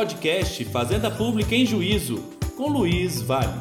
podcast Fazenda Pública em Juízo, com Luiz Vale.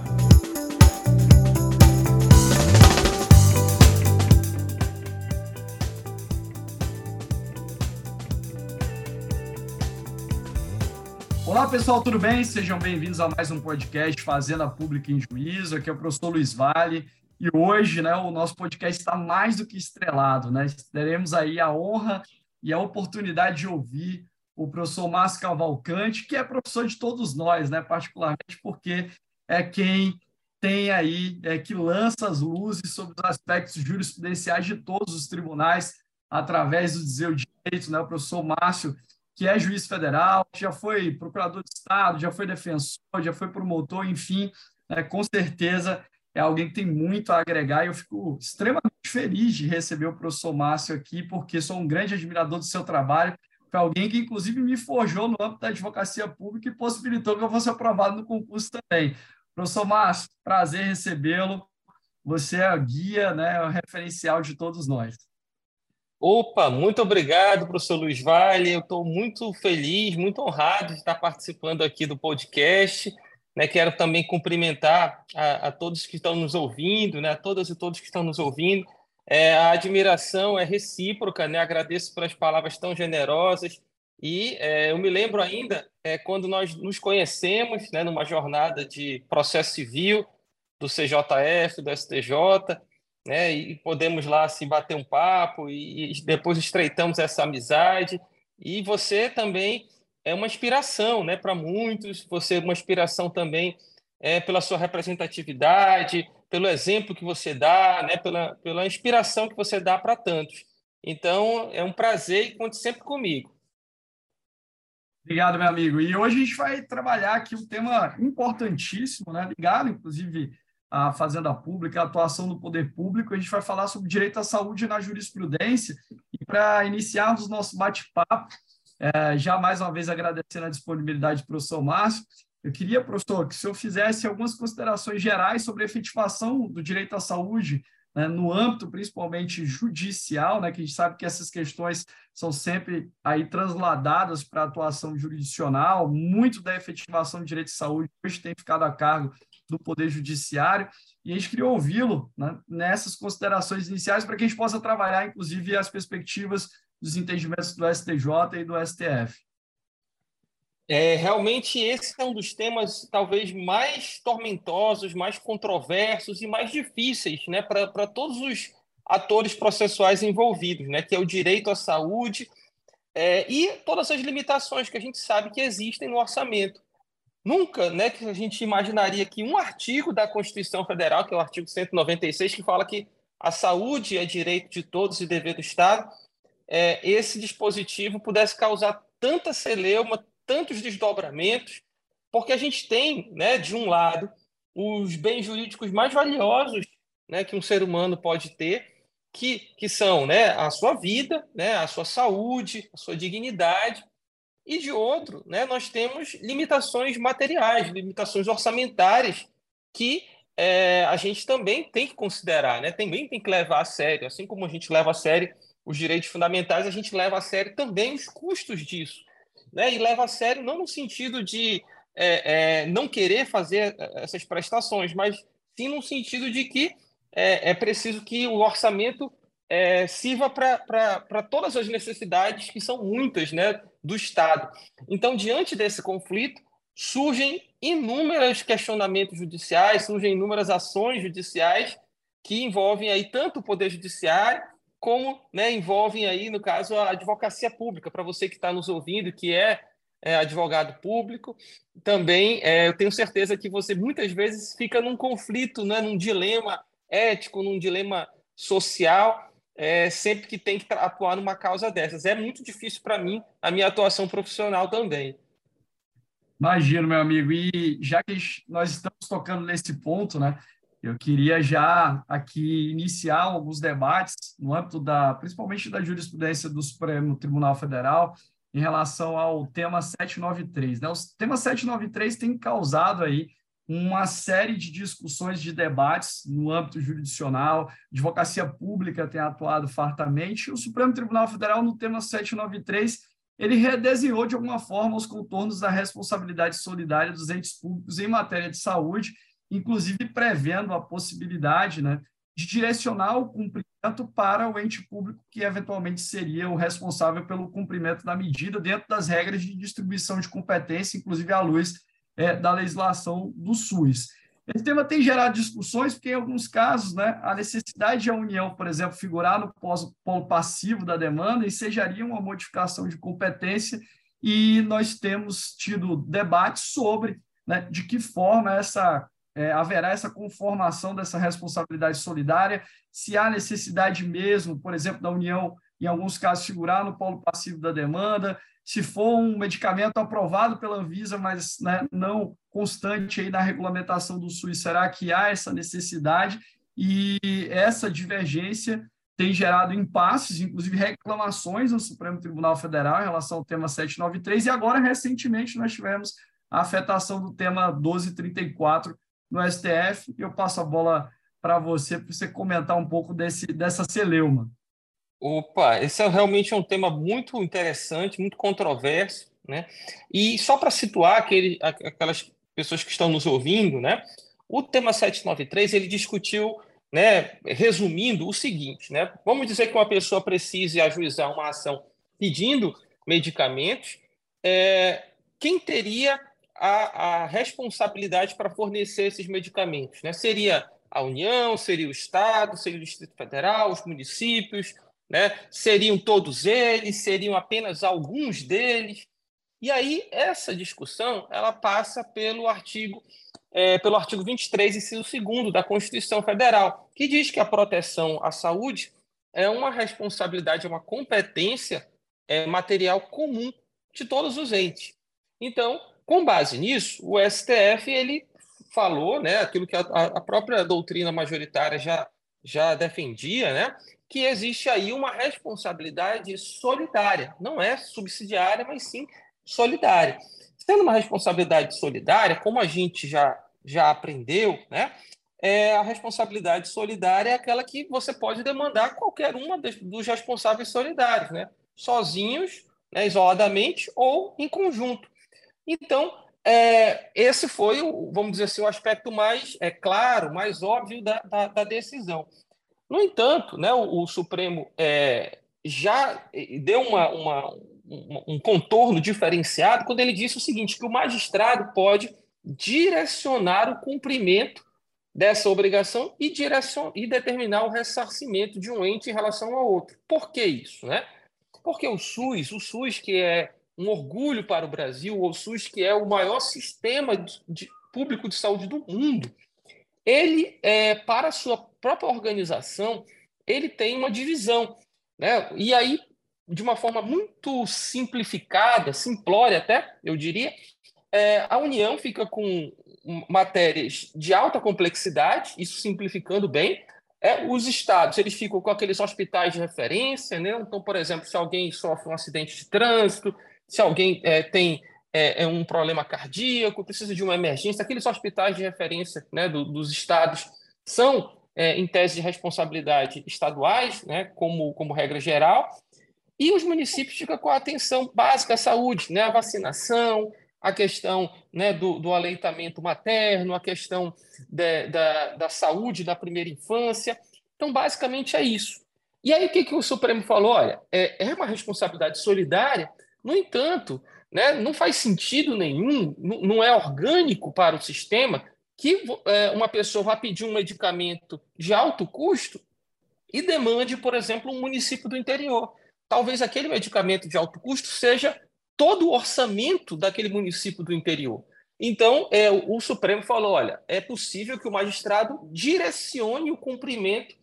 Olá pessoal, tudo bem? Sejam bem-vindos a mais um podcast Fazenda Pública em Juízo. Aqui é o professor Luiz Vale e hoje, né, o nosso podcast está mais do que estrelado, né? Teremos aí a honra e a oportunidade de ouvir o professor Márcio Cavalcante, que é professor de todos nós, né? particularmente porque é quem tem aí, é, que lança as luzes sobre os aspectos jurisprudenciais de todos os tribunais através do dizer o direito, né? o professor Márcio, que é juiz federal, já foi procurador de Estado, já foi defensor, já foi promotor, enfim, né? com certeza é alguém que tem muito a agregar e eu fico extremamente feliz de receber o professor Márcio aqui, porque sou um grande admirador do seu trabalho foi alguém que, inclusive, me forjou no âmbito da advocacia pública e possibilitou que eu fosse aprovado no concurso também. Professor Márcio, prazer recebê-lo. Você é o guia, né, o referencial de todos nós. Opa, muito obrigado, professor Luiz Vale. Eu estou muito feliz, muito honrado de estar participando aqui do podcast. Né, quero também cumprimentar a, a todos que estão nos ouvindo, né, a todas e todos que estão nos ouvindo. É, a admiração é recíproca, né? Agradeço pelas palavras tão generosas. E é, eu me lembro ainda é, quando nós nos conhecemos, né, numa jornada de processo civil do CJF, do STJ, né, e podemos lá assim bater um papo e, e depois estreitamos essa amizade. E você também é uma inspiração, né, para muitos. Você é uma inspiração também é, pela sua representatividade, pelo exemplo que você dá, né, pela, pela inspiração que você dá para tantos. Então, é um prazer e conte sempre comigo. Obrigado, meu amigo. E hoje a gente vai trabalhar aqui um tema importantíssimo, né, ligado, inclusive, à Fazenda Pública, a atuação do poder público. A gente vai falar sobre direito à saúde na jurisprudência. E para iniciarmos o nosso bate-papo, é, já mais uma vez agradecendo a disponibilidade do professor Márcio, eu queria, professor, que o senhor fizesse algumas considerações gerais sobre a efetivação do direito à saúde né, no âmbito, principalmente judicial, né, que a gente sabe que essas questões são sempre aí transladadas para a atuação jurisdicional, muito da efetivação do direito de saúde hoje tem ficado a cargo do Poder Judiciário, e a gente queria ouvi-lo né, nessas considerações iniciais para que a gente possa trabalhar, inclusive, as perspectivas dos entendimentos do STJ e do STF. É, realmente esse é um dos temas talvez mais tormentosos, mais controversos e mais difíceis né, para todos os atores processuais envolvidos, né, que é o direito à saúde é, e todas as limitações que a gente sabe que existem no orçamento. Nunca né, que a gente imaginaria que um artigo da Constituição Federal, que é o artigo 196, que fala que a saúde é direito de todos e dever do Estado, é, esse dispositivo pudesse causar tanta celeuma, tantos desdobramentos, porque a gente tem, né, de um lado, os bens jurídicos mais valiosos né, que um ser humano pode ter, que, que são né, a sua vida, né, a sua saúde, a sua dignidade, e de outro, né, nós temos limitações materiais, limitações orçamentárias que é, a gente também tem que considerar, né, também tem que levar a sério, assim como a gente leva a sério os direitos fundamentais, a gente leva a sério também os custos disso né? e leva a sério não no sentido de é, é, não querer fazer é, essas prestações, mas sim no sentido de que é, é preciso que o orçamento é, sirva para todas as necessidades, que são muitas, né, do Estado. Então, diante desse conflito, surgem inúmeros questionamentos judiciais, surgem inúmeras ações judiciais que envolvem aí tanto o Poder Judiciário como né, envolvem aí, no caso, a advocacia pública. Para você que está nos ouvindo, que é, é advogado público, também é, eu tenho certeza que você muitas vezes fica num conflito, né, num dilema ético, num dilema social, é, sempre que tem que atuar numa causa dessas. É muito difícil para mim a minha atuação profissional também. Imagino, meu amigo. E já que nós estamos tocando nesse ponto, né? Eu queria já aqui iniciar alguns debates no âmbito da, principalmente da jurisprudência do Supremo Tribunal Federal em relação ao tema 793. Né? O tema 793 tem causado aí uma série de discussões, de debates no âmbito jurisdicional, advocacia pública tem atuado fartamente, o Supremo Tribunal Federal no tema 793 ele redesenhou de alguma forma os contornos da responsabilidade solidária dos entes públicos em matéria de saúde, inclusive prevendo a possibilidade né, de direcionar o cumprimento para o ente público que eventualmente seria o responsável pelo cumprimento da medida dentro das regras de distribuição de competência, inclusive à luz é, da legislação do SUS. Esse tema tem gerado discussões, porque em alguns casos, né, a necessidade de a União, por exemplo, figurar no polo passivo da demanda ensejaria uma modificação de competência, e nós temos tido debates sobre né, de que forma essa é, haverá essa conformação dessa responsabilidade solidária, se há necessidade mesmo, por exemplo, da União, em alguns casos, figurar no polo passivo da demanda, se for um medicamento aprovado pela Anvisa, mas né, não constante aí na regulamentação do SUS, será que há essa necessidade? E essa divergência tem gerado impasses, inclusive reclamações no Supremo Tribunal Federal em relação ao tema 793, e agora, recentemente, nós tivemos a afetação do tema 1234 no STF. Eu passo a bola para você, para você comentar um pouco desse, dessa celeuma. Opa, esse é realmente um tema muito interessante, muito controverso, né? E só para situar aquele, aquelas pessoas que estão nos ouvindo, né? O tema 793 ele discutiu, né? Resumindo o seguinte, né? Vamos dizer que uma pessoa precise ajuizar uma ação pedindo medicamentos, é, quem teria a, a responsabilidade para fornecer esses medicamentos, né? Seria a União, seria o Estado, seria o Distrito Federal, os municípios, né? Seriam todos eles? Seriam apenas alguns deles? E aí essa discussão ela passa pelo artigo é, pelo artigo 23, inciso 2 da Constituição Federal, que diz que a proteção à saúde é uma responsabilidade, é uma competência é, material comum de todos os entes. Então, com base nisso, o STF ele falou, né, aquilo que a, a própria doutrina majoritária já, já defendia, né, que existe aí uma responsabilidade solidária, não é subsidiária, mas sim solidária. Sendo uma responsabilidade solidária, como a gente já, já aprendeu, né? É, a responsabilidade solidária é aquela que você pode demandar qualquer uma dos responsáveis solidários, né? sozinhos, né, isoladamente ou em conjunto. Então, é, esse foi, o, vamos dizer assim, o aspecto mais é, claro, mais óbvio da, da, da decisão. No entanto, né, o, o Supremo é, já deu uma, uma, um contorno diferenciado quando ele disse o seguinte: que o magistrado pode direcionar o cumprimento dessa obrigação e, direcion, e determinar o ressarcimento de um ente em relação ao outro. Por que isso? Né? Porque o SUS, o SUS que é um orgulho para o Brasil, o SUS que é o maior sistema de, de público de saúde do mundo, ele, é, para a sua própria organização, ele tem uma divisão. Né? E aí, de uma forma muito simplificada, simplória até, eu diria, é, a União fica com matérias de alta complexidade, isso simplificando bem. É, os estados eles ficam com aqueles hospitais de referência, né? Então, por exemplo, se alguém sofre um acidente de trânsito, se alguém é, tem é, é, um problema cardíaco, precisa de uma emergência, aqueles hospitais de referência né, do, dos estados são, é, em tese de responsabilidade, estaduais, né, como, como regra geral, e os municípios ficam com a atenção básica à saúde, né, a vacinação, a questão né, do, do aleitamento materno, a questão de, da, da saúde da primeira infância. Então, basicamente é isso. E aí, o que, que o Supremo falou? Olha, é, é uma responsabilidade solidária, no entanto, né? Não faz sentido nenhum, não é orgânico para o sistema que é, uma pessoa vá pedir um medicamento de alto custo e demande, por exemplo, um município do interior. Talvez aquele medicamento de alto custo seja todo o orçamento daquele município do interior. Então, é, o Supremo falou: olha, é possível que o magistrado direcione o cumprimento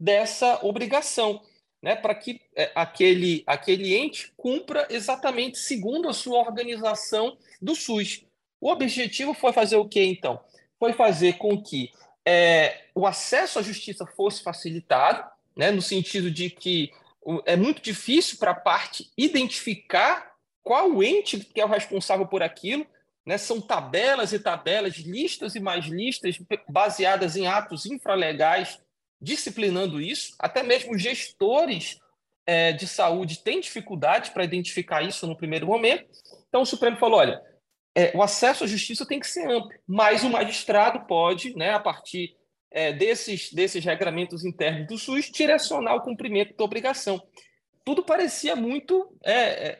dessa obrigação né, para que é, aquele, aquele ente cumpra exatamente segundo a sua organização do SUS. O objetivo foi fazer o que, então? Foi fazer com que é, o acesso à justiça fosse facilitado, né, no sentido de que é muito difícil para a parte identificar qual ente que é o responsável por aquilo. Né, são tabelas e tabelas, listas e mais listas, baseadas em atos infralegais disciplinando isso, até mesmo gestores é, de saúde tem dificuldade para identificar isso no primeiro momento. Então, o Supremo falou: olha, é, o acesso à justiça tem que ser amplo, mas o magistrado pode, né, a partir é, desses, desses regramentos internos do SUS, direcionar o cumprimento da obrigação. Tudo parecia muito é, é,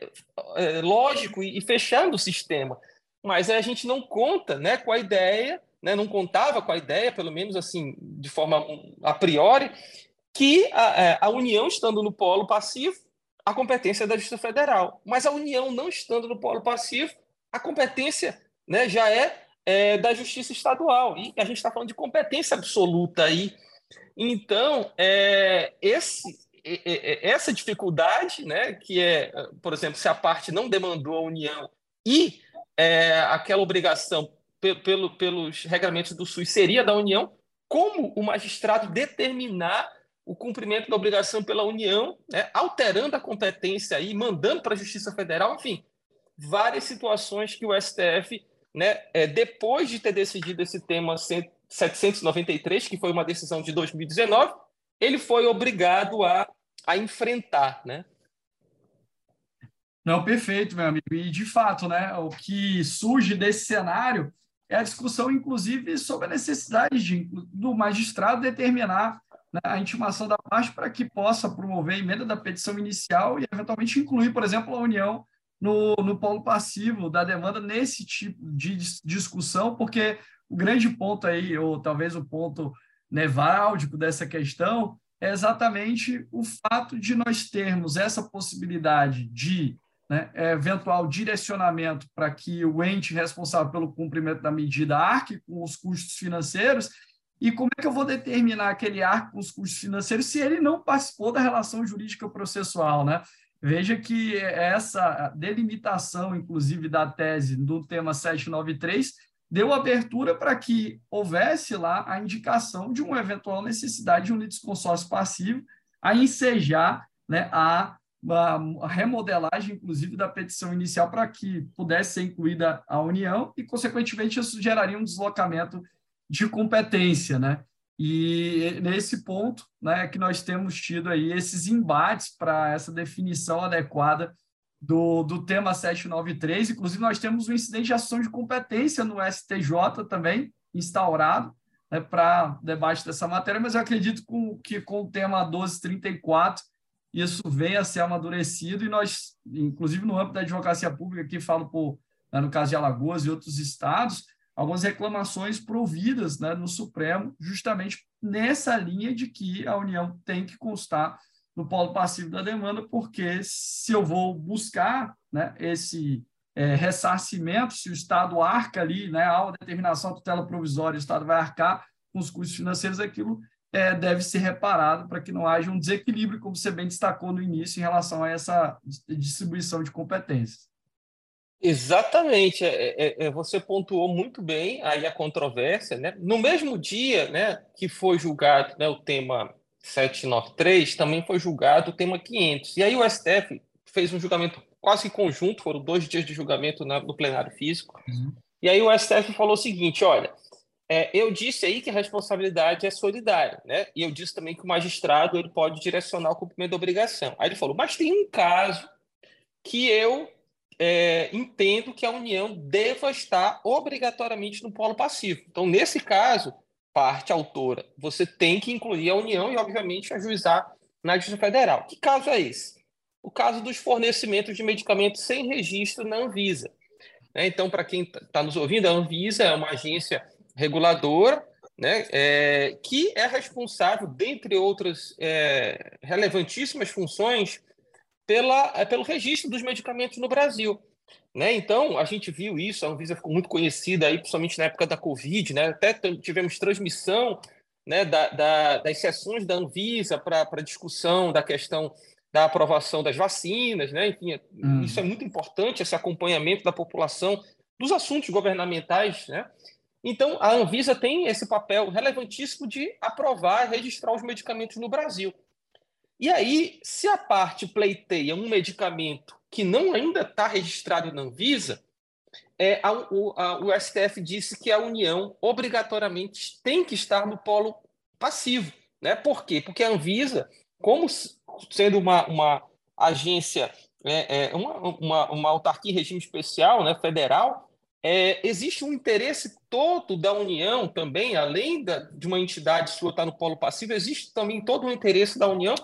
é lógico e, e fechando o sistema, mas a gente não conta né, com a ideia, né, não contava com a ideia, pelo menos assim, de forma a priori, que a, é, a União estando no polo passivo, a competência é da Justiça Federal. Mas a União não estando no polo passivo, a competência né, já é, é, da Justiça Estadual. E a gente está falando de competência absoluta aí. Então, é, esse, essa dificuldade, né, que é, por exemplo, se a parte não demandou a União e é, aquela obrigação pelo, pelos regramentos do SUS seria da União, como o magistrado determinar o cumprimento da obrigação pela União, né, alterando a competência aí, mandando para a Justiça Federal, enfim, várias situações que o STF, né, é, depois de ter decidido esse tema 793, que foi uma decisão de 2019, ele foi obrigado a, a enfrentar, né? Não, perfeito, meu amigo. E, de fato, né, o que surge desse cenário é a discussão, inclusive, sobre a necessidade de, do magistrado determinar né, a intimação da parte para que possa promover a emenda da petição inicial e, eventualmente, incluir, por exemplo, a União no, no polo passivo da demanda nesse tipo de discussão, porque o grande ponto aí, ou talvez o ponto nevrálgico dessa questão, é exatamente o fato de nós termos essa possibilidade de né, eventual direcionamento para que o ente responsável pelo cumprimento da medida arque com os custos financeiros e como é que eu vou determinar aquele arco com os custos financeiros se ele não participou da relação jurídica processual, né? Veja que essa delimitação, inclusive, da tese do tema 793 deu abertura para que houvesse lá a indicação de uma eventual necessidade de um litisconsórcio passivo a ensejar né, a, a, remodelagem, inclusive, da petição inicial para que pudesse ser incluída a União e, consequentemente, isso geraria um deslocamento de competência, né? E nesse ponto, né, que nós temos tido aí esses embates para essa definição adequada do, do tema 793. Inclusive, nós temos um incidente de ação de competência no STJ também instaurado né, para debate dessa matéria, mas eu acredito com, que com o tema 1234 isso venha a ser amadurecido e nós, inclusive no âmbito da advocacia pública, aqui falo por, né, no caso de Alagoas e outros estados, algumas reclamações providas né, no Supremo, justamente nessa linha de que a União tem que constar no polo passivo da demanda, porque se eu vou buscar né, esse é, ressarcimento, se o Estado arca ali, né, há uma determinação tutela provisória, o Estado vai arcar com os custos financeiros, aquilo é, deve ser reparado para que não haja um desequilíbrio, como você bem destacou no início, em relação a essa distribuição de competências. Exatamente, é, é, é, você pontuou muito bem aí a controvérsia, né? No mesmo dia, né, que foi julgado né, o tema 793, também foi julgado o tema 500. E aí o STF fez um julgamento quase conjunto, foram dois dias de julgamento na, no plenário físico. Uhum. E aí o STF falou o seguinte, olha, é, eu disse aí que a responsabilidade é solidária, né? E eu disse também que o magistrado ele pode direcionar o cumprimento da obrigação. Aí ele falou, mas tem um caso que eu é, entendo que a União deva estar obrigatoriamente no polo passivo. Então, nesse caso, parte autora, você tem que incluir a União e, obviamente, ajuizar na Justiça Federal. Que caso é esse? O caso dos fornecimentos de medicamentos sem registro na Anvisa. Né? Então, para quem está tá nos ouvindo, a Anvisa é uma agência reguladora né, é, que é responsável, dentre outras é, relevantíssimas funções, pela, é, pelo registro dos medicamentos no Brasil. Né? Então, a gente viu isso, a Anvisa ficou muito conhecida, aí, principalmente na época da Covid, né? até tivemos transmissão né, da, da, das sessões da Anvisa para discussão da questão da aprovação das vacinas, né? Enfim, hum. isso é muito importante, esse acompanhamento da população dos assuntos governamentais, né? Então, a Anvisa tem esse papel relevantíssimo de aprovar e registrar os medicamentos no Brasil. E aí, se a parte pleiteia um medicamento que não ainda está registrado na Anvisa, é, a, o, a, o STF disse que a União obrigatoriamente tem que estar no polo passivo. Né? Por quê? Porque a Anvisa, como, sendo uma, uma agência, é, é, uma, uma, uma autarquia em regime especial, né, federal, é, existe um interesse todo da União também, além da, de uma entidade sua estar no polo passivo, existe também todo um interesse da União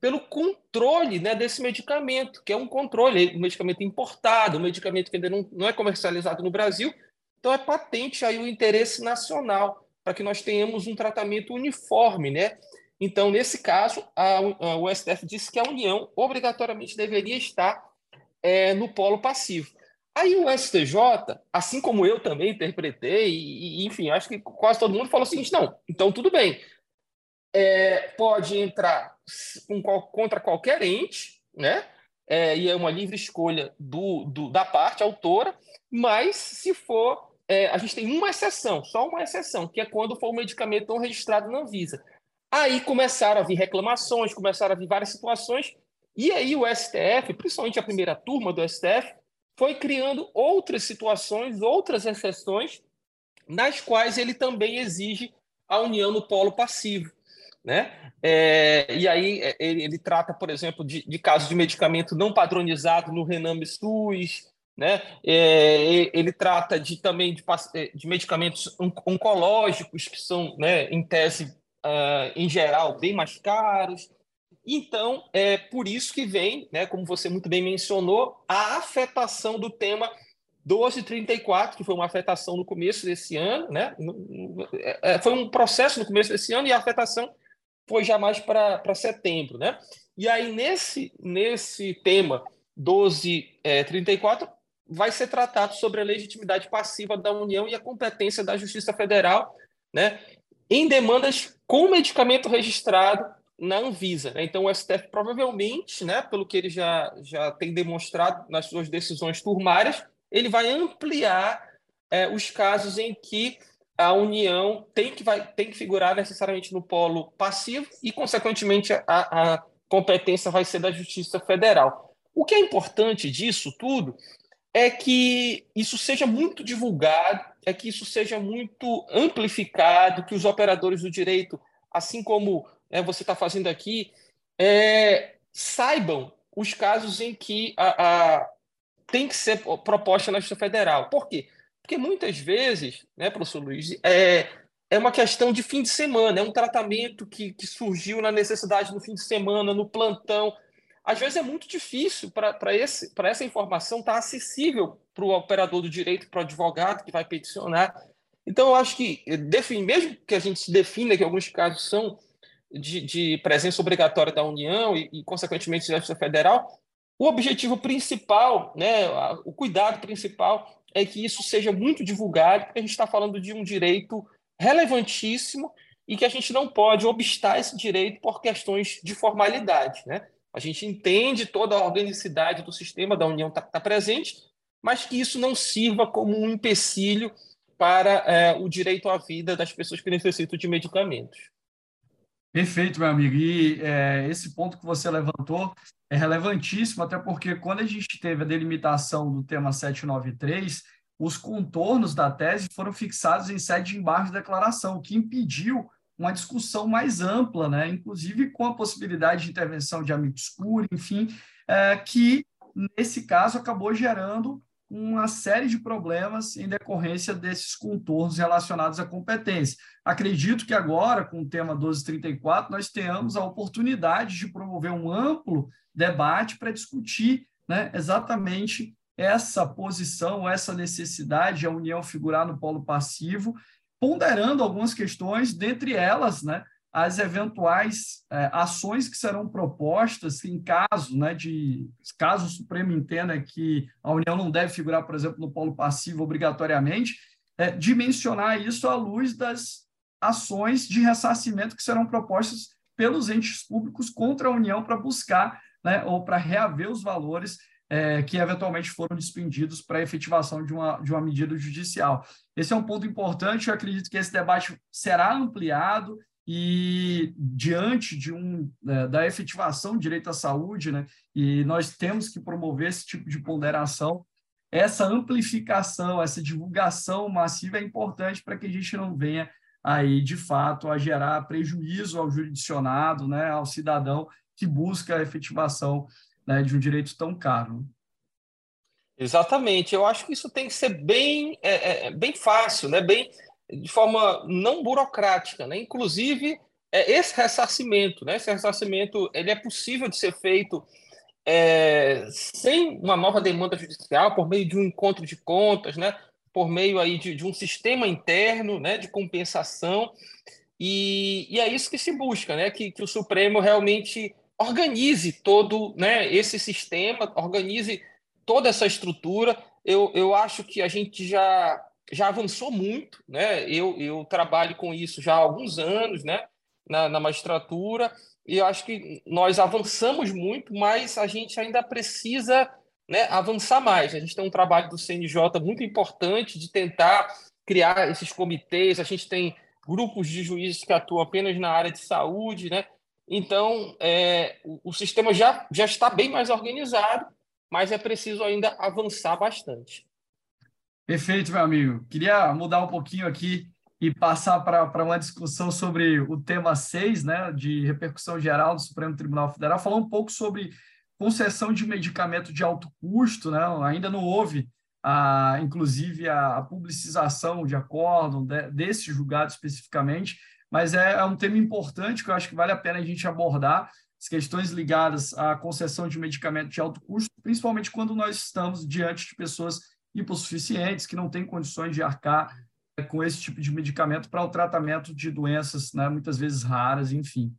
pelo controle né, desse medicamento, que é um controle, um medicamento importado, um medicamento que ainda não, não é comercializado no Brasil. Então, é patente aí o interesse nacional para que nós tenhamos um tratamento uniforme, né? Então, nesse caso, a, a, o STF disse que a União obrigatoriamente deveria estar é, no polo passivo. Aí o STJ, assim como eu também interpretei, e, e, enfim, acho que quase todo mundo falou o seguinte: não, então tudo bem, é, pode entrar com, contra qualquer ente, né? É, e é uma livre escolha do, do, da parte autora, mas se for, é, a gente tem uma exceção, só uma exceção, que é quando for um medicamento não registrado na Anvisa. Aí começaram a vir reclamações, começaram a vir várias situações, e aí o STF, principalmente a primeira turma do STF, foi criando outras situações, outras exceções, nas quais ele também exige a união no polo passivo. Né? É, e aí é, ele, ele, trata, por exemplo, de, de casos de medicamento não padronizado no Rename SUS, né? É, ele trata de, também de, é, de medicamentos oncológicos, que são, né, em tese, uh, em geral, bem mais caros. Então, é por isso que vem, né, como você muito bem mencionou, a afetação do tema 1234, que foi uma afetação no começo desse ano, né? É, é, foi um processo no começo desse ano e a afetação foi já mais para setembro, né? E aí, nesse, nesse tema 1234, vai ser tratado sobre a legitimidade passiva da União e a competência da Justiça Federal, né? Em demandas com medicamento registrado na Anvisa. Né? Então, o STF provavelmente, né, pelo que ele já, já tem demonstrado nas suas decisões turmárias, ele vai ampliar é, os casos em que a União tem que, vai, tem que figurar necessariamente no polo passivo e, consequentemente, a, a competência vai ser da Justiça Federal. O que é importante disso tudo é que isso seja muito divulgado, é que isso seja muito amplificado, que os operadores do direito, assim como é, você está fazendo aqui, é, saibam os casos em que a, a, tem que ser proposta na Justiça Federal. Por quê? Porque muitas vezes, né, professor Luiz, é, é uma questão de fim de semana, é um tratamento que, que surgiu na necessidade no fim de semana, no plantão. Às vezes é muito difícil para essa informação estar tá acessível para o operador do direito, para o advogado que vai peticionar. Então, eu acho que, mesmo que a gente se defina que alguns casos são de, de presença obrigatória da União e, e, consequentemente, da Justiça Federal, o objetivo principal, né, o cuidado principal é que isso seja muito divulgado, porque a gente está falando de um direito relevantíssimo e que a gente não pode obstar esse direito por questões de formalidade. Né? A gente entende toda a organicidade do sistema da União está tá presente, mas que isso não sirva como um empecilho para é, o direito à vida das pessoas que necessitam de medicamentos. Perfeito, meu amigo. E é, esse ponto que você levantou é relevantíssimo, até porque quando a gente teve a delimitação do tema 793, os contornos da tese foram fixados em sede de embargo de declaração, o que impediu uma discussão mais ampla, né? inclusive com a possibilidade de intervenção de amicus curiae, enfim, é, que nesse caso acabou gerando uma série de problemas em decorrência desses contornos relacionados à competência. Acredito que agora, com o tema 1234, nós tenhamos a oportunidade de promover um amplo debate para discutir né, exatamente essa posição, essa necessidade de a União figurar no polo passivo, ponderando algumas questões, dentre elas, né, as eventuais é, ações que serão propostas em caso né, de caso o Supremo entenda que a União não deve figurar, por exemplo, no polo passivo obrigatoriamente, é, dimensionar isso à luz das ações de ressarcimento que serão propostas pelos entes públicos contra a União para buscar né, ou para reaver os valores é, que eventualmente foram despendidos para a efetivação de uma, de uma medida judicial. Esse é um ponto importante, eu acredito que esse debate será ampliado e diante de um é, da efetivação do direito à saúde, né, e nós temos que promover esse tipo de ponderação, essa amplificação, essa divulgação massiva é importante para que a gente não venha aí de fato a gerar prejuízo ao jurisdicionado, né, ao cidadão que busca a efetivação né, de um direito tão caro. Exatamente. Eu acho que isso tem que ser bem, é, é, bem fácil, né? bem, de forma não burocrática. Né? Inclusive, é, esse ressarcimento, né? esse ressarcimento ele é possível de ser feito é, sem uma nova demanda judicial, por meio de um encontro de contas, né? por meio aí de, de um sistema interno né? de compensação. E, e, é isso que se busca, né? que, que o Supremo realmente organize todo né, esse sistema, organize toda essa estrutura. Eu, eu acho que a gente já, já avançou muito, né? Eu, eu trabalho com isso já há alguns anos, né? Na, na magistratura, e eu acho que nós avançamos muito, mas a gente ainda precisa né, avançar mais. A gente tem um trabalho do CNJ muito importante de tentar criar esses comitês. A gente tem grupos de juízes que atuam apenas na área de saúde, né? Então, é, o, o sistema já, já está bem mais organizado mas é preciso ainda avançar bastante. Perfeito, meu amigo. Queria mudar um pouquinho aqui e passar para uma discussão sobre o tema 6, né, de repercussão geral do Supremo Tribunal Federal, falar um pouco sobre concessão de medicamento de alto custo, né? Ainda não houve, a, inclusive, a, a publicização de acordo de, desse julgado especificamente, mas é, é um tema importante que eu acho que vale a pena a gente abordar, as questões ligadas à concessão de medicamento de alto custo, principalmente quando nós estamos diante de pessoas hipossuficientes que não têm condições de arcar com esse tipo de medicamento para o tratamento de doenças, né, muitas vezes raras, enfim.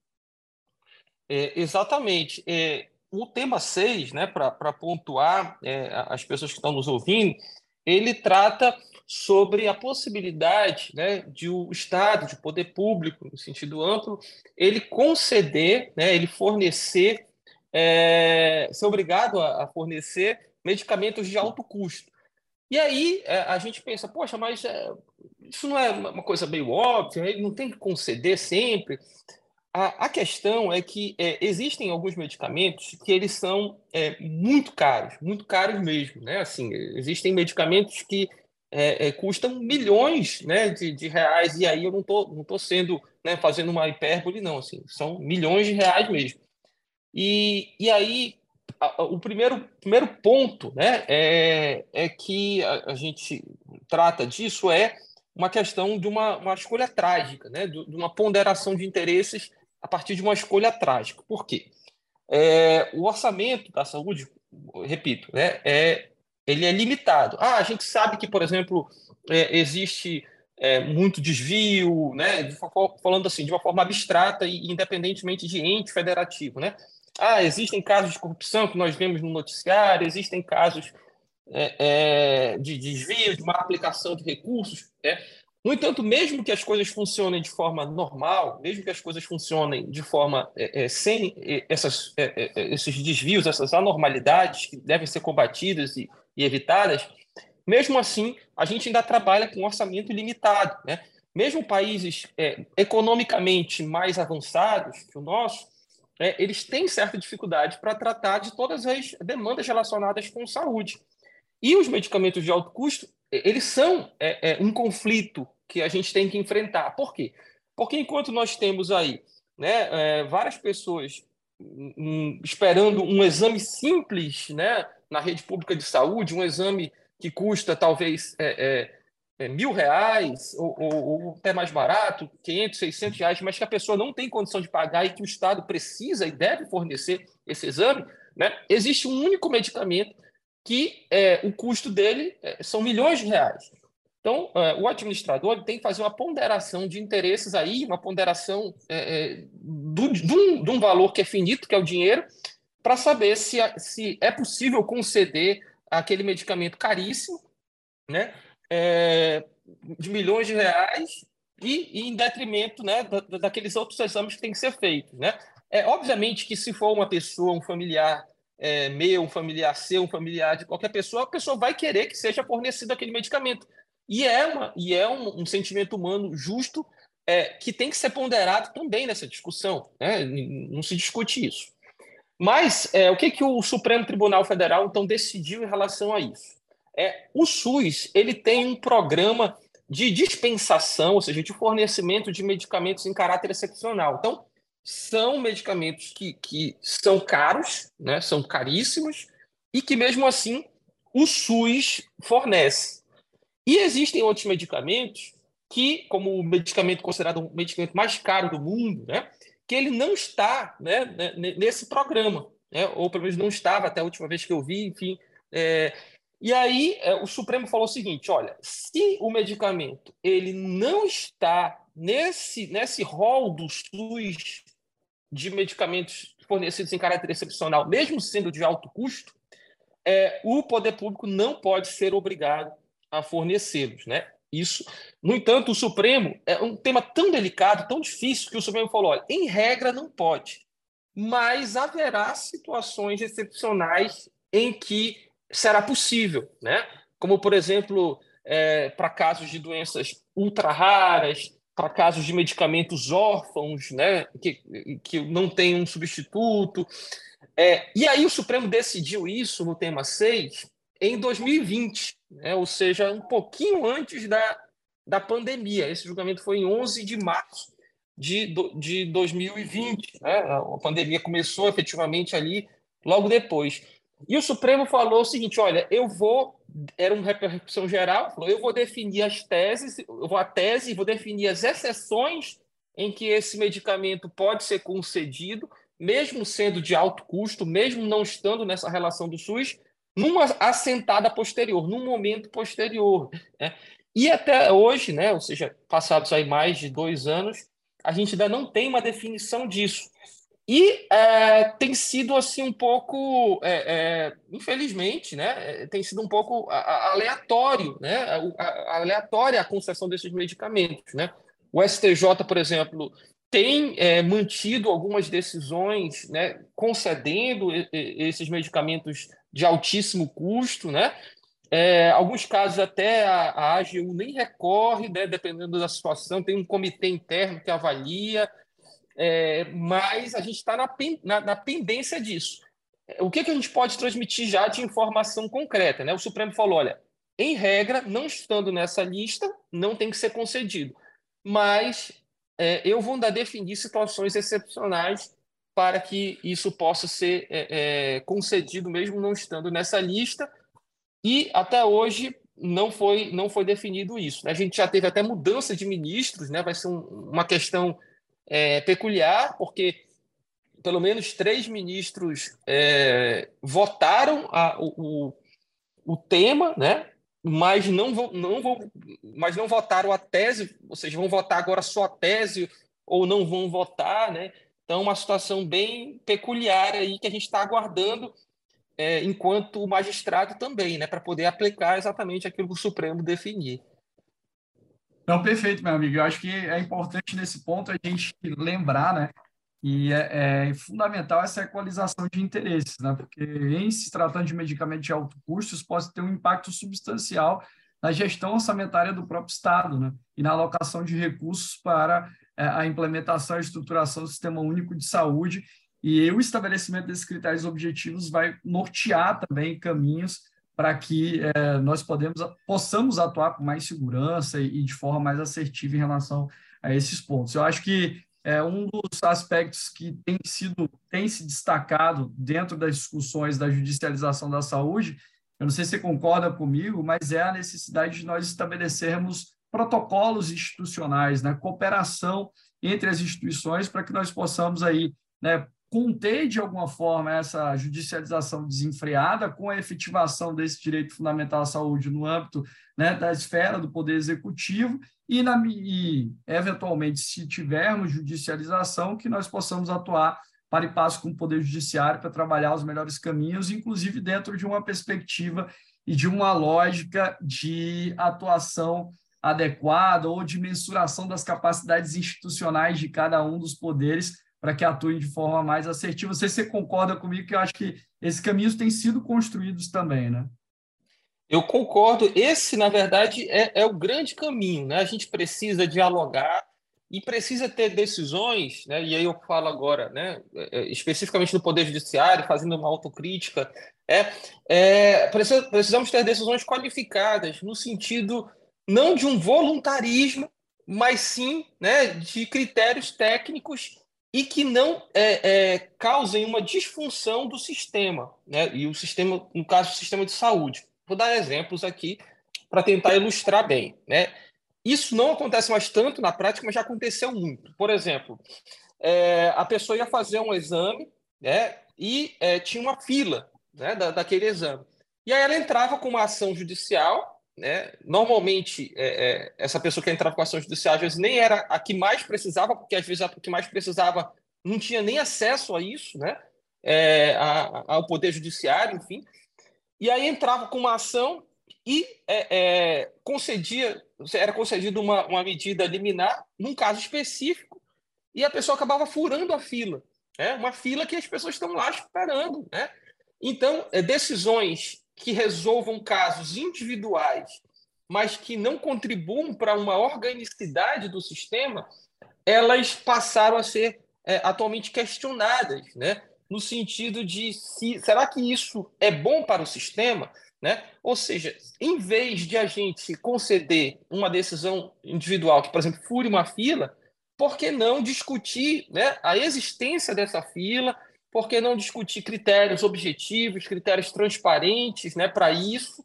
É, exatamente. É, o tema 6, né, para pontuar é, as pessoas que estão nos ouvindo, ele trata sobre a possibilidade né, de o Estado, de poder público, no sentido amplo, ele conceder, né, ele fornecer, é, ser obrigado a, a, fornecer medicamentos de alto custo. E aí é, a gente pensa, poxa, mas é, isso não é uma coisa meio óbvia, ele não tem que conceder sempre. A, a questão é que é, existem alguns medicamentos que eles são é, muito caros, muito caros mesmo, né? Assim, existem medicamentos que é, é, custam milhões né, de, de, reais, e aí eu não estou não tô sendo, né, fazendo uma hipérbole, não, assim, são milhões de reais mesmo. E, e aí, o primeiro, primeiro ponto né, é, é que a, a, gente trata disso é uma questão de uma, uma escolha trágica, né, de, de uma ponderação de interesses a partir de uma escolha trágica. Por quê? É, o orçamento da saúde, repito, né, é ele é limitado. Ah, a gente sabe que, por exemplo, é, existe é, muito desvio, né? De, falando assim, de uma forma abstrata e independentemente de ente federativo, né? Ah, existem casos de corrupção que nós vemos no noticiário, existem casos é, é de desvio, de má aplicação de recursos, né? No entanto, mesmo que as coisas funcionem de forma normal, mesmo que as coisas funcionem de forma é, é, sem essas, esses desvios, essas anormalidades que devem ser combatidas e e evitadas, mesmo assim, a gente ainda trabalha com orçamento limitado. Né? Mesmo países é, economicamente mais avançados que o nosso, é, eles têm certa dificuldade para tratar de todas as demandas relacionadas com saúde. E os medicamentos de alto custo, eles são é, é, um conflito que a gente tem que enfrentar. Por quê? Porque enquanto nós temos aí né, é, várias pessoas um, esperando um exame simples, né, na rede pública de saúde, um exame que custa talvez é, é, mil reais ou, ou, ou, até mais barato, 500, 600 reais, mas que a pessoa não tem condição de pagar e que o Estado precisa e deve fornecer esse exame, né? existe um único medicamento que é, o custo dele é, são milhões de reais. Então, é, o administrador tem que fazer uma ponderação de interesses aí, uma ponderação é, é do, de, um, de um valor que é finito, que é o dinheiro, para saber se, se é possível conceder aquele medicamento caríssimo, né, é, de milhões de reais, e, e em detrimento né, da, daqueles outros exames que têm que ser feitos. Né? É, obviamente que se for uma pessoa, um familiar é, meu, um familiar seu, um familiar de qualquer pessoa, a pessoa vai querer que seja fornecido aquele medicamento. E é, uma, e é um, um sentimento humano justo é, que tem que ser ponderado também nessa discussão. Né? Não se discute isso. Mas é, o que, que o Supremo Tribunal Federal então decidiu em relação a isso? É, o SUS ele tem um programa de dispensação, ou seja, de fornecimento de medicamentos em caráter excepcional. Então, são medicamentos que, que são caros, né, são caríssimos, e que mesmo assim o SUS fornece. E existem outros medicamentos que, como o medicamento considerado o medicamento mais caro do mundo, né, que ele não está né, né nesse programa, né, ou pelo menos não estava até a última vez que eu vi, enfim. É, e aí é, o Supremo falou o seguinte: olha, se o medicamento ele não está nesse nesse rol do SUS de medicamentos fornecidos em caráter excepcional, mesmo sendo de alto custo, é, o poder público não pode ser obrigado a fornecê-los, né? Isso. No entanto, o Supremo é um tema tão delicado, tão difícil, que o Supremo falou: olha, em regra não pode, mas haverá situações excepcionais em que será possível, né? Como, por exemplo, é, para casos de doenças ultra raras, para casos de medicamentos órfãos, né, que, que não tem um substituto. É, e aí o Supremo decidiu isso no tema 6 em 2020, né, ou seja, um pouquinho antes da, da pandemia. Esse julgamento foi em 11 de março de, de 2020. Né? A pandemia começou efetivamente ali logo depois. E o Supremo falou o seguinte: olha, eu vou. Era uma repercussão geral, falou, eu vou definir as teses, eu vou a tese, vou definir as exceções em que esse medicamento pode ser concedido, mesmo sendo de alto custo, mesmo não estando nessa relação do SUS, numa assentada posterior, num momento posterior. Né? E até hoje, né, ou seja, passados aí mais de dois anos, a gente ainda não tem uma definição disso. E é, tem sido assim um pouco, é, é, infelizmente, né, é, tem sido um pouco aleatório, né, aleatória a concessão desses medicamentos, né. O STJ, por exemplo, tem é, mantido algumas decisões, né, concedendo esses medicamentos de altíssimo custo, né. É, alguns casos até a, a AGU nem recorre, né, dependendo da situação, tem um comitê interno que avalia, é, mas a gente está na, na, na, pendência disso. O que, que a gente pode transmitir já de informação concreta? Né? O Supremo falou: olha, em regra, não estando nessa lista, não tem que ser concedido. Mas é, eu vou ainda definir situações excepcionais para que isso possa ser é, é, concedido, mesmo não estando nessa lista. E até hoje não foi, não foi definido isso. Né? A gente já teve até mudança de ministros, né? vai ser um, uma questão é, peculiar, porque pelo menos três ministros é, votaram a, o, o tema, né? mas não vão, não mas não votaram a tese, ou seja, vão votar agora só a tese ou não vão votar, né? Então, uma situação bem peculiar aí que a gente está aguardando é, enquanto magistrado também, né, para poder aplicar exatamente aquilo que o Supremo definir. Não, perfeito, meu amigo. Eu acho que é importante nesse ponto a gente lembrar, né? E é, é, fundamental essa equalização de interesses, né? Porque em se tratando de medicamentos de alto custo, isso pode ter um impacto substancial na gestão orçamentária do próprio Estado, né? E na alocação de recursos para é, a implementação e estruturação do Sistema Único de Saúde. E o estabelecimento desses critérios objetivos vai nortear também caminhos para que é, nós podemos, possamos atuar com mais segurança e, e, de forma mais assertiva em relação a esses pontos. Eu acho que é um dos aspectos que tem sido tem se destacado dentro das discussões da judicialização da saúde. Eu não sei se você concorda comigo, mas é a necessidade de nós estabelecermos protocolos institucionais, né, cooperação entre as instituições para que nós possamos aí né, conter, de alguma forma, essa judicialização desenfreada com a efetivação desse direito fundamental à saúde no âmbito né, da esfera do Poder Executivo e, na, e, eventualmente, se tivermos judicialização, que nós possamos atuar para e passo com o Poder Judiciário para trabalhar os melhores caminhos, inclusive dentro de uma perspectiva e de uma lógica de atuação adequada ou de mensuração das capacidades institucionais de cada um dos poderes para que atuem de forma mais assertiva. Você, você concorda comigo que eu acho que esses caminhos têm sido construídos também, né? Eu concordo. Esse, na verdade, é, é o grande caminho. Né? A gente precisa dialogar e precisa ter decisões, né? e aí eu falo agora, né? É, é, especificamente no Poder Judiciário, fazendo uma autocrítica, é, é, precisamos ter decisões qualificadas, no sentido não de um voluntarismo, mas sim né, de critérios técnicos e que não é, é, causem uma disfunção do sistema, né? E o sistema, no caso, o sistema de saúde. Vou dar exemplos aqui para tentar ilustrar bem, né? Isso não acontece mais tanto na prática, mas já aconteceu muito. Por exemplo, é, a pessoa ia fazer um exame, né? E é, tinha uma fila, né? Da, daquele exame. E aí ela entrava com uma ação judicial né? Normalmente, é, é, essa pessoa que entrava com ação judicial, às vezes, nem era a que mais precisava, porque às vezes a que mais precisava não tinha nem acesso a isso, né? É, a, ao Poder Judiciário, enfim. E aí entrava com uma ação e é, é, concedia, era concedida uma, uma medida liminar num caso específico e a pessoa acabava furando a fila. Né? Uma fila que as pessoas estão lá esperando. Né? Então, é, decisões que resolvam casos individuais, mas que não contribuam para uma organicidade do sistema, elas passaram a ser é, atualmente questionadas, né? no sentido de se, será que isso é bom para o sistema? Né? Ou seja, em vez de a gente conceder uma decisão individual que, por exemplo, fure uma fila, por que não discutir né, a existência dessa fila, por que não discutir critérios objetivos, critérios transparentes né, para isso?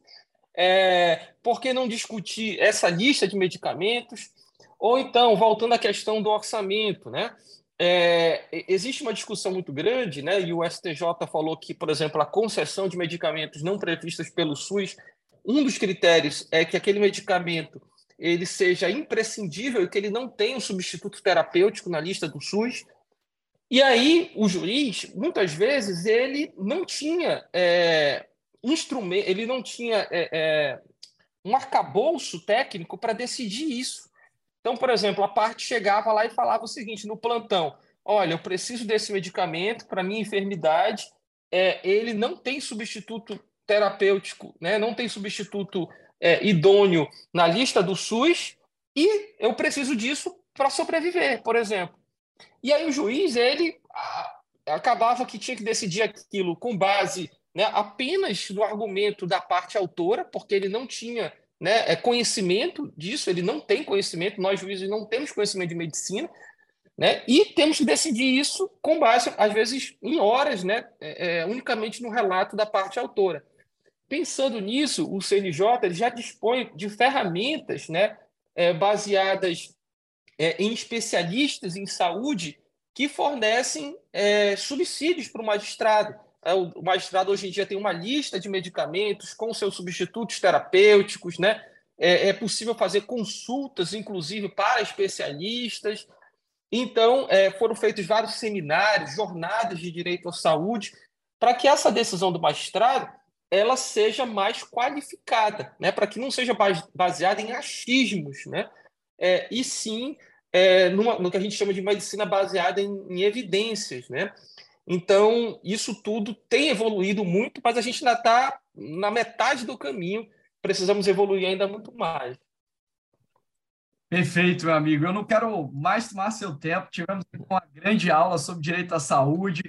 É, por que não discutir essa lista de medicamentos? Ou então, voltando à questão do orçamento, né? É, existe uma discussão muito grande, né? E o STJ falou que, por exemplo, a concessão de medicamentos não previstos pelo SUS, um dos critérios é que aquele medicamento ele seja imprescindível e que ele não tenha um substituto terapêutico na lista do SUS. E aí, o juiz, muitas vezes, ele não tinha é, instrumento, ele não tinha é, é, um arcabouço técnico para decidir isso. Então, por exemplo, a parte chegava lá e falava o seguinte no plantão: olha, eu preciso desse medicamento para minha enfermidade, é, ele não tem substituto terapêutico, né? não tem substituto é, idôneo na lista do SUS, e eu preciso disso para sobreviver, por exemplo. E aí o juiz, ele acabava que tinha que decidir aquilo com base né, apenas no argumento da parte autora, porque ele não tinha né, é conhecimento disso, ele não tem conhecimento, nós juízes não temos conhecimento de medicina, né, e temos que decidir isso com base, às vezes, em horas, né, é, é unicamente no relato da parte autora. Pensando nisso, o CNJ já dispõe de ferramentas né, é, baseadas é, em especialistas em saúde que fornecem é, subsídios para o magistrado. É, o magistrado hoje em dia tem uma lista de medicamentos com seus substitutos terapêuticos, né? É, é possível fazer consultas, inclusive, para especialistas. Então, é, foram feitos vários seminários, jornadas de direito à saúde, para que essa decisão do magistrado ela seja mais qualificada, né? para que não seja baseada em achismos, né? É, e sim é, numa, no que a gente chama de medicina baseada em, em, evidências, né? Então, isso tudo tem evoluído muito, mas a gente ainda está na metade do caminho, precisamos evoluir ainda muito mais. Perfeito, meu amigo. Eu não quero mais tomar seu tempo. Tivemos uma grande aula sobre direito à saúde,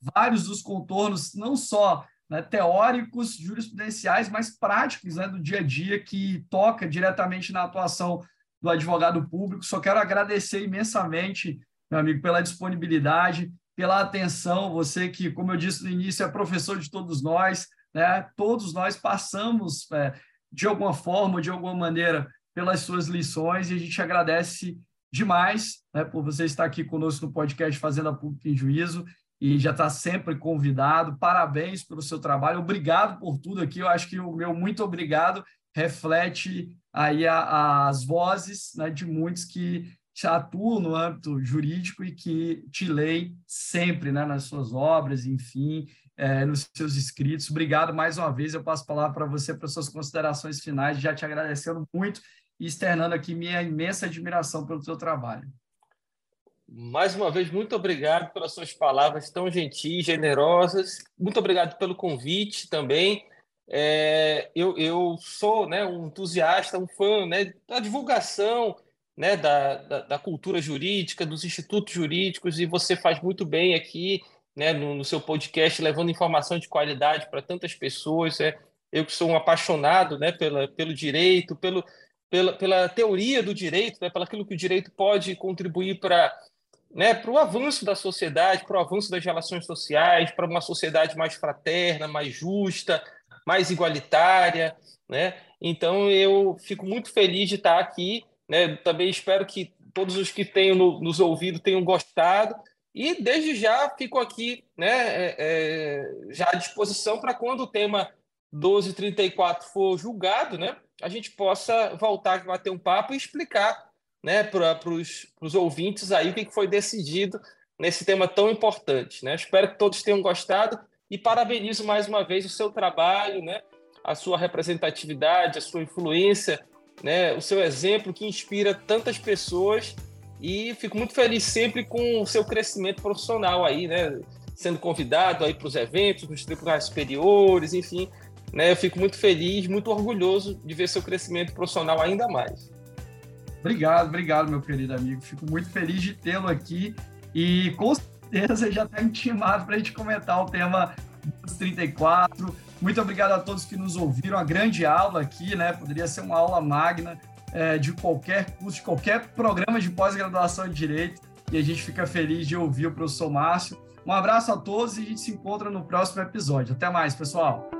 vários dos contornos, não só né, teóricos, jurisprudenciais, mas práticos né, do dia a dia, que toca diretamente na atuação do advogado público. Só quero agradecer imensamente, meu amigo, pela disponibilidade, pela atenção. Você que, como eu disse no início, é professor de todos nós, né? Todos nós passamos é, de alguma forma, de alguma maneira, pelas suas lições e a gente agradece demais né, por você estar aqui conosco no podcast Fazenda Pública em Juízo e já está sempre convidado. Parabéns pelo seu trabalho, obrigado por tudo aqui. Eu acho que o meu muito obrigado reflete aí a, as vozes né, de muitos que atuam no âmbito jurídico e que te leem sempre né, nas suas obras, enfim, é, nos seus escritos. Obrigado mais uma vez. Eu passo a palavra para você para suas considerações finais, já te agradecendo muito e externando aqui minha imensa admiração pelo seu trabalho. Mais uma vez, muito obrigado pelas suas palavras tão gentis, generosas. Muito obrigado pelo convite também. É, eu, eu sou né, um entusiasta, um fã né, da divulgação né, da, da, da, cultura jurídica, dos institutos jurídicos, e você faz muito bem aqui né, no, no seu podcast, levando informação de qualidade para tantas pessoas. É, eu que sou um apaixonado né, pela, pelo direito, pelo, pela, pela teoria do direito, né, pelo aquilo que o direito pode contribuir para né, para o avanço da sociedade, para o avanço das relações sociais, para uma sociedade mais fraterna, mais justa, mais igualitária, né? Então eu fico muito feliz de estar aqui, né? Também espero que todos os que tenham nos ouvido tenham gostado e desde já fico aqui, né, é, é, já à disposição para quando o tema 1234 for julgado, né, a gente possa voltar a bater um papo e explicar né, para os ouvintes aí o que foi decidido nesse tema tão importante. Né? Espero que todos tenham gostado e parabenizo mais uma vez o seu trabalho, né, a sua representatividade, a sua influência, né, o seu exemplo que inspira tantas pessoas. E fico muito feliz sempre com o seu crescimento profissional aí, né, sendo convidado aí para os eventos, nos tribunais superiores, enfim, né, eu fico muito feliz, muito orgulhoso de ver seu crescimento profissional ainda mais. Obrigado, obrigado, meu querido amigo. Fico muito feliz de tê-lo aqui. E com certeza já está intimado para a gente comentar o tema dos 34. Muito obrigado a todos que nos ouviram. A grande aula aqui, né? Poderia ser uma aula magna é, de qualquer curso, de qualquer programa de pós-graduação de Direito. E a gente fica feliz de ouvir o professor Márcio. Um abraço a todos e a gente se encontra no próximo episódio. Até mais, pessoal!